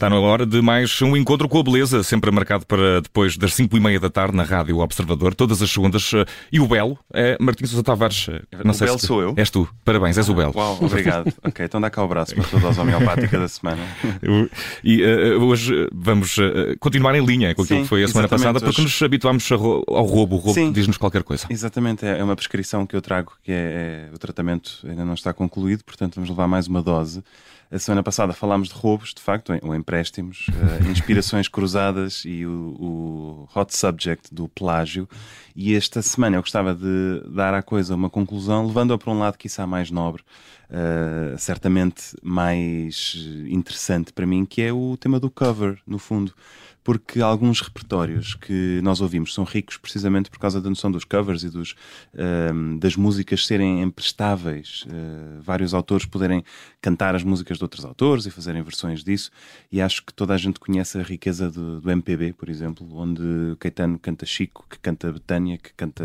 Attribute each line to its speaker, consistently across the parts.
Speaker 1: Está na hora de mais um encontro com a beleza, sempre marcado para depois das 5 e meia da tarde na Rádio Observador, todas as segundas. E o Belo é Martins Sousa Tavares.
Speaker 2: Não o sei Belo se... sou eu.
Speaker 1: És tu. Parabéns, és o Belo.
Speaker 2: Uau, obrigado. ok, então dá cá o braço para a dose homeopática da semana.
Speaker 1: e uh, hoje vamos uh, continuar em linha com aquilo Sim, que foi a semana passada, porque hoje... nos habituámos ao roubo. O roubo diz-nos qualquer coisa.
Speaker 2: Exatamente, é uma prescrição que eu trago, que é, é o tratamento ainda não está concluído, portanto vamos levar mais uma dose. A semana passada falámos de roubos, de facto, ou empréstimos, uh, inspirações cruzadas e o, o, hot subject do plágio. E esta semana eu gostava de dar à coisa uma conclusão, levando-a para um lado que isso mais nobre, uh, certamente mais interessante para mim, que é o tema do cover, no fundo porque alguns repertórios que nós ouvimos são ricos precisamente por causa da noção dos covers e dos, uh, das músicas serem emprestáveis, uh, vários autores poderem cantar as músicas de outros autores e fazerem versões disso, e acho que toda a gente conhece a riqueza do, do MPB, por exemplo, onde Caetano canta Chico, que canta Betânia, que canta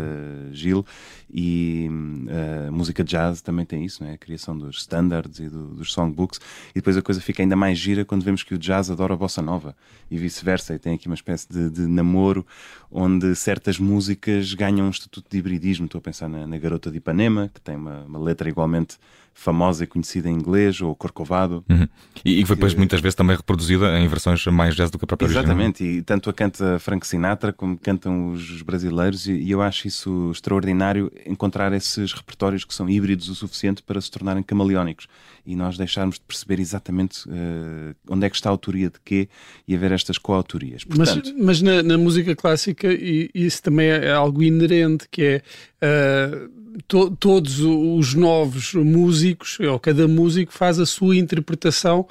Speaker 2: Gil, e uh, música jazz também tem isso, né? a criação dos standards e do, dos songbooks, e depois a coisa fica ainda mais gira quando vemos que o jazz adora a bossa nova, e vice-versa e tem aqui uma espécie de, de, namoro onde certas músicas ganham um estatuto de hibridismo. Estou a pensar na, na Garota de Ipanema, que tem uma, uma letra igualmente famosa e conhecida em inglês, ou Corcovado.
Speaker 1: Uhum. E, que foi depois muitas vezes também reproduzida em versões mais jazz do que a própria
Speaker 2: Exatamente, original. e tanto a canta Frank Sinatra como cantam os brasileiros, e, e, eu acho isso extraordinário encontrar esses repertórios que são híbridos o suficiente para se tornarem camaleónicos e nós deixarmos de perceber exatamente uh, onde é que está a autoria de quê e haver estas coautorias.
Speaker 3: Portanto... Mas, mas na, na, música clássica isso também é algo inerente, que é. Uh to, todos os novos músicos, ou cada músico faz a sua interpretação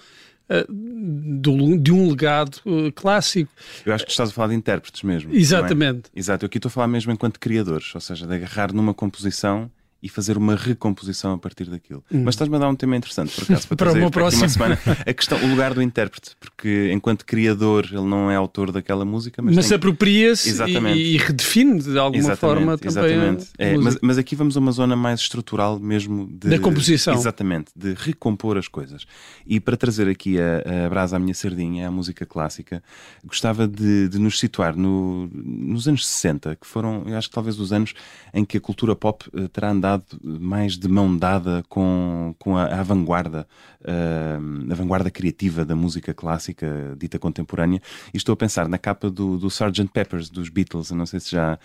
Speaker 3: do, de um legado clássico.
Speaker 2: Eu acho que estás a falar de intérpretes mesmo.
Speaker 3: É? Exatamente.
Speaker 2: É? Exato, eu aqui estou a falar mesmo enquanto criadores, ou seja, de agarrar numa composição e fazer uma recomposição a partir daquilo. Hum. Mas estás-me a dar um tema interessante, por acaso, para, para trazer uma próxima uma semana. A questão, o lugar do intérprete, porque enquanto criador ele não é autor daquela música, mas,
Speaker 3: mas apropria-se e, e, redefine de alguma exatamente, forma também. Exatamente.
Speaker 2: É, mas, mas, aqui vamos a uma zona mais estrutural mesmo de,
Speaker 3: da composição.
Speaker 2: Exatamente, de recompor as coisas. E para trazer aqui a, a brasa à minha sardinha, a música clássica, gostava de, de nos situar no, nos anos 60, que foram, eu acho que talvez os anos em que a cultura pop uh, terá andado mais de mão dada com, com a, a vanguarda, uh, a vanguarda criativa da música clássica dita contemporânea. E estou a pensar na capa do, do Sgt. Peppers dos Beatles. Eu não sei se já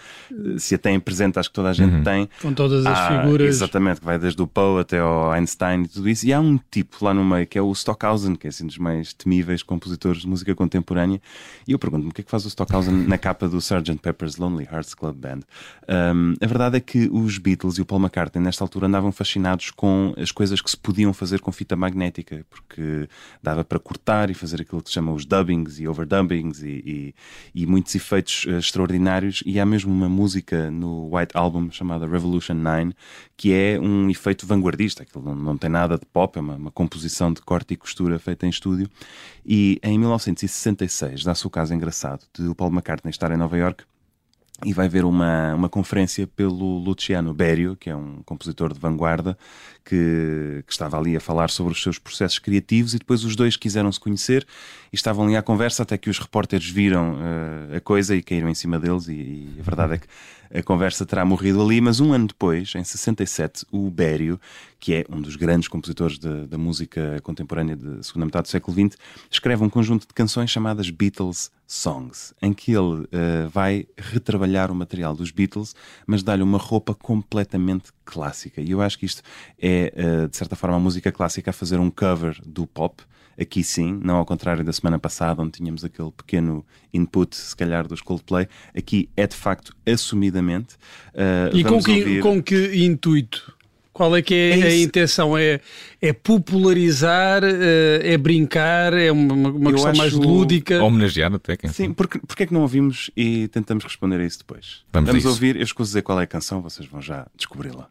Speaker 2: se a têm presente, acho que toda a gente uhum. tem.
Speaker 3: Com todas as ah, figuras.
Speaker 2: Exatamente, que vai desde o Poe até ao Einstein e tudo isso. E há um tipo lá no meio que é o Stockhausen, que é assim dos mais temíveis compositores de música contemporânea. E eu pergunto-me o que é que faz o Stockhausen na capa do Sgt. Pepper's Lonely Hearts Club Band. Um, a verdade é que os Beatles e o Paul McCartney McCartney, nesta altura, andavam fascinados com as coisas que se podiam fazer com fita magnética, porque dava para cortar e fazer aquilo que se chama os dubbings e overdubbings e, e, e muitos efeitos uh, extraordinários. E há mesmo uma música no White Album chamada Revolution 9 que é um efeito vanguardista, aquilo não, não tem nada de pop, é uma, uma composição de corte e costura feita em estúdio. E em 1966 dá-se o caso engraçado de o Paul McCartney estar em Nova York e vai ver uma, uma conferência pelo Luciano Berio, que é um compositor de vanguarda, que, que, estava ali a falar sobre os seus processos criativos, e depois os dois quiseram se conhecer e estavam ali à conversa até que os repórteres viram uh, a coisa e caíram em cima deles, e, e, a verdade é que a conversa terá morrido ali, mas um ano depois, em 67, o Bério, que é um dos grandes compositores da música contemporânea da segunda metade do século XX, escreve um conjunto de canções chamadas Beatles Songs, em que ele uh, vai retrabalhar o material dos Beatles, mas dá-lhe uma roupa completamente clássica. E eu acho que isto é, uh, de certa forma, a música clássica a fazer um cover do pop. Aqui sim, não ao contrário da semana passada, onde tínhamos aquele pequeno input, se calhar, dos Coldplay. Aqui é de facto assumidamente.
Speaker 3: Uh, e com que, ouvir... com que intuito? Qual é que é, é a intenção? É, é popularizar, eh, é brincar, é uma, uma questão mais lúdica?
Speaker 1: Homenagear até quem
Speaker 2: Sim, porque, porque é que não ouvimos e tentamos responder a isso depois?
Speaker 1: Vamos,
Speaker 2: Vamos ouvir, eu escuso dizer qual é a canção, vocês vão já descobri-la.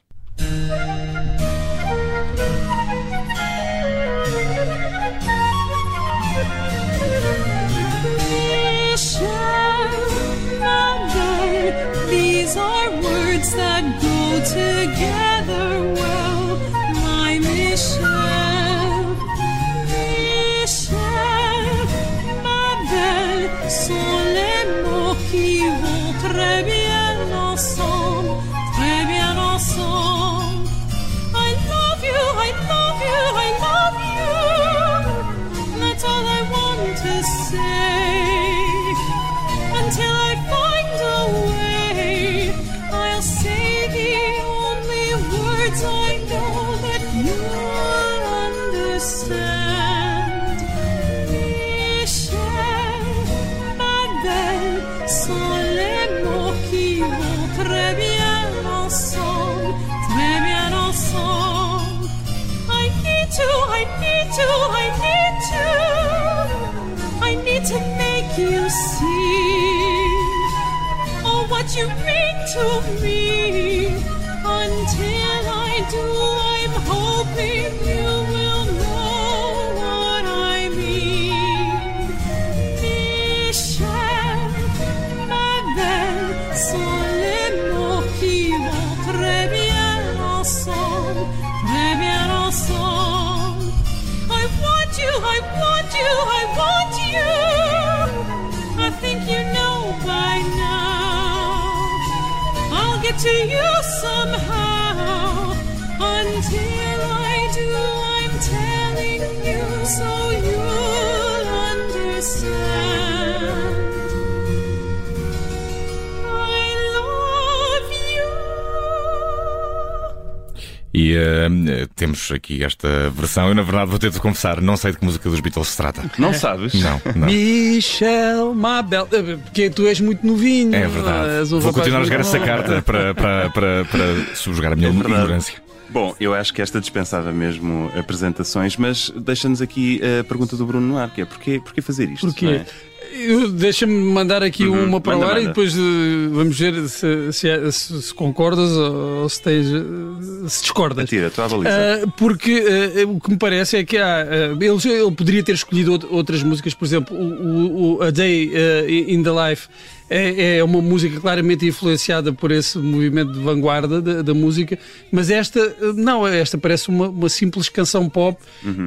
Speaker 2: belle, les mots qui vont très bien ensemble, très bien ensemble.
Speaker 4: I need to, I need to, I need to, I need to make you see. What you mean to me until I do, I'm hoping you, I want you, I want you. I think you know by now. I'll get to you somehow.
Speaker 1: Eh, temos aqui esta versão. Eu, na verdade, vou ter de confessar, não sei de que música dos Beatles se trata.
Speaker 2: Não sabes?
Speaker 1: Não, não.
Speaker 3: Michel Mabel, eh, porque tu és muito novinho.
Speaker 1: É verdade.
Speaker 3: um
Speaker 1: Vou continuar a jogar essa carta para, para, para, para subjugar a minha
Speaker 2: É
Speaker 1: ignorância.
Speaker 2: Bom, eu acho que esta dispensava mesmo apresentações, mas deixa-nos aqui a pergunta do Bruno Noir, que é porquê, porquê fazer isto?
Speaker 3: Porquê? Deixa-me mandar aqui
Speaker 2: Uhum,
Speaker 3: uma para o
Speaker 2: manda,
Speaker 3: ar e depois eh, vamos ver se, se, é- se- se concordas ou, ou se, tens, eh, se discordas.
Speaker 2: Atira, estou baliza.
Speaker 3: Ah, porque ah, o que me parece é que há, ele, ele poderia ter escolhido out- outras músicas, por exemplo, o, o- o A Day in the Life é, é uma música claramente influenciada por esse movimento de vanguarda da, da música, mas esta não, esta parece uma, uma simples canção pop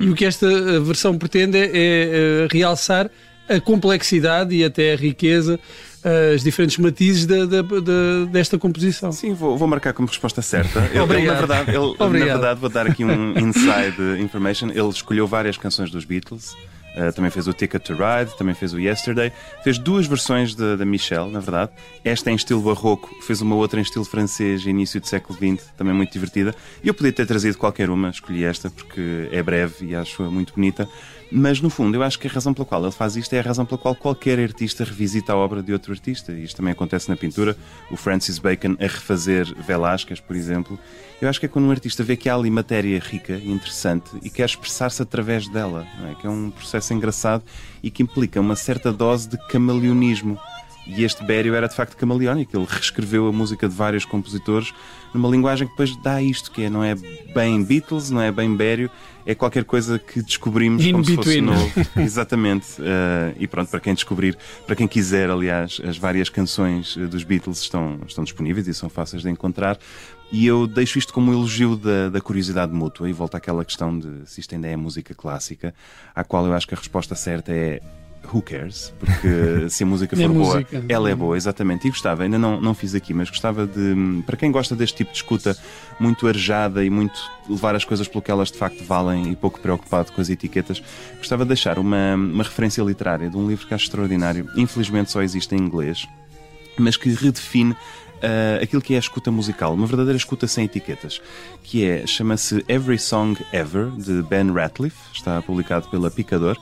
Speaker 3: e o que esta versão pretende é, é, realçar a complexidade e até a riqueza, ah, os diferentes matizes da- da- da- desta composição.
Speaker 2: Sim, vou, vou marcar como resposta certa. Ele, ele, na verdade, ele, na verdade, vou dar aqui um inside information. Ele escolheu várias canções dos Beatles. Uh, também fez o Ticket to Ride, também fez o Yesterday. Fez duas versões da Michelle, na verdade. Esta em estilo barroco, fez uma outra em estilo francês, início do século XX, também muito divertida. E eu podia ter trazido qualquer uma, escolhi esta porque é breve e acho-a muito bonita. Mas no fundo, eu acho que a razão pela qual ele faz isto é a razão pela qual qualquer artista revisita a obra de outro artista. Isto também acontece na pintura. O Francis Bacon a refazer Velázquez, por exemplo. Eu acho que é quando um artista vê que há ali matéria rica e interessante e quer expressar-se através dela, é? que é um processo engraçado e que implica uma certa dose de camaleonismo. E este Bério era de facto camaleónico. Ele reescreveu a música de vários compositores numa linguagem que depois dá isto, que é, não é bem Beatles, não é bem Bério, é qualquer coisa que descobrimos
Speaker 3: In
Speaker 2: como se fosse
Speaker 3: between.
Speaker 2: novo. Exatamente. Eh, e pronto, para quem descobrir, para quem quiser, aliás, as várias canções eh, dos Beatles estão, estão disponíveis e são fáceis de encontrar. E eu deixo isto como um elogio da, da curiosidade mútua e volto àquela questão de se isto ainda é música clássica, à qual eu acho que a resposta certa é who cares? Porque se a música for boa,
Speaker 3: música.
Speaker 2: ela é boa, exatamente. E gostava, ainda não, não fiz aqui, mas gostava de, para quem gosta deste tipo de escuta muito arejada e muito levar as coisas pelo que elas de facto valem e pouco preocupado com as etiquetas, gostava de deixar uma, uma referência literária de um livro que acho extraordinário. Infelizmente só existe em inglês, mas que redefine ah, aquilo que é a escuta musical, uma verdadeira escuta sem etiquetas, que é, chama-se Every Song Ever, de Ben Ratliff, está publicado pela Picador,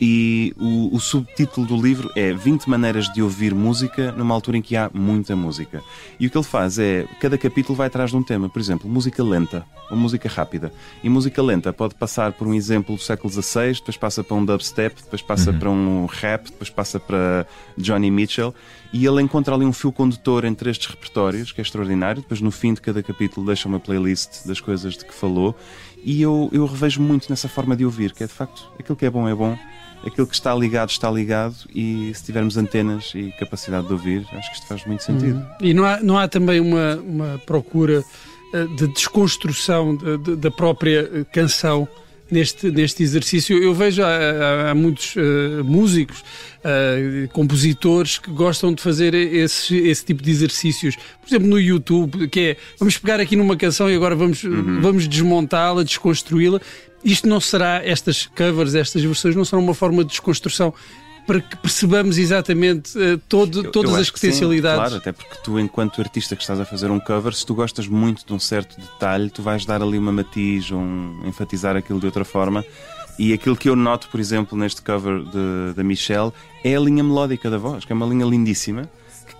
Speaker 2: e o, o subtítulo do livro é 20 maneiras de ouvir música numa altura em que há muita música. E o que ele faz é, cada capítulo vai atrás de um tema, por exemplo, música lenta ou música rápida. E música lenta pode passar por um exemplo do século XVI, depois passa para um dubstep, depois passa para um rap, depois passa para Johnny Mitchell, e ele encontra ali um fio condutor entre estes repertórios, que é extraordinário. Depois, no fim de cada capítulo, deixa uma playlist das coisas de que falou, e eu, eu revejo muito nessa forma de ouvir, que é de facto aquilo que é bom é bom. Aquilo que está ligado está ligado e se tivermos antenas e capacidade de ouvir, acho que isto faz muito sentido.
Speaker 3: E não há, não há também uma, uma procura eh, de desconstrução de- de- da própria eh, canção neste, neste exercício? Eu vejo há, há- muitos eh, músicos, eh, compositores que gostam de fazer esse, esse tipo de exercícios. Por exemplo, no YouTube, que é vamos pegar aqui numa canção e agora vamos, vamos desmontá-la, desconstruí-la. Isto não será, estas covers, estas versões, não serão uma forma de desconstrução para que percebamos exatamente eh, todo,
Speaker 2: Eu-
Speaker 3: todas
Speaker 2: eu
Speaker 3: as
Speaker 2: que sim,
Speaker 3: potencialidades.
Speaker 2: claro, até porque tu, enquanto artista que estás a fazer um cover, se tu gostas muito de um certo detalhe, tu vais dar ali uma matiz, um, enfatizar aquilo de outra forma. E aquilo que eu noto, por exemplo, neste cover de- da Michelle, é a linha melódica da voz, que é uma linha lindíssima,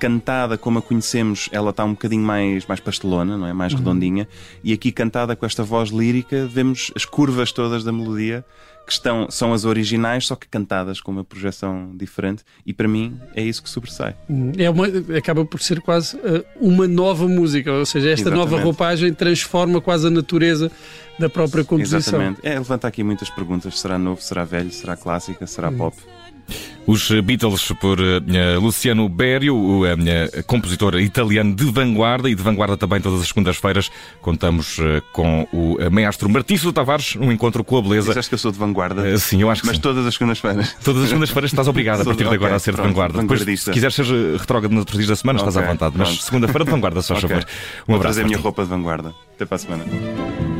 Speaker 2: cantada como a conhecemos, ela está um bocadinho mais, mais pastelona, não é? Mais redondinha. E aqui cantada com esta voz lírica, vemos as curvas todas da melodia que estão, são as originais, só que cantadas com uma projeção diferente. E para mim é isso que sobressai.
Speaker 3: É uma, acaba por ser quase uh, uma nova música, ou seja, esta
Speaker 2: Exatamente.
Speaker 3: nova roupagem transforma quase a natureza da própria composição.
Speaker 2: Exatamente. É, levanta aqui muitas perguntas: será novo, será velho, será clássica, será pop?
Speaker 1: Os Beatles por eh, Luciano Berio, o eh, compositor italiano de vanguarda e de vanguarda também todas as segundas-feiras. Contamos eh, com o maestro Martício Tavares, um encontro com a beleza.
Speaker 2: Dizeste que eu sou de vanguarda,
Speaker 1: Sim, eu acho que
Speaker 2: mas
Speaker 1: sim.
Speaker 2: todas as segundas-feiras.
Speaker 1: Todas as segundas-feiras estás obrigado a partir de agora
Speaker 2: ok,
Speaker 1: a ser de
Speaker 2: pronto,
Speaker 1: vanguarda. Depois, se quiseres ser retrógrado nos dias da semana, estás à vontade. Mas
Speaker 2: pronto.
Speaker 1: segunda-feira de vanguarda, se faz
Speaker 2: Ok.
Speaker 1: favor. Um
Speaker 2: Vou
Speaker 1: abraço.
Speaker 2: trazer a minha roupa de vanguarda. Até para a semana.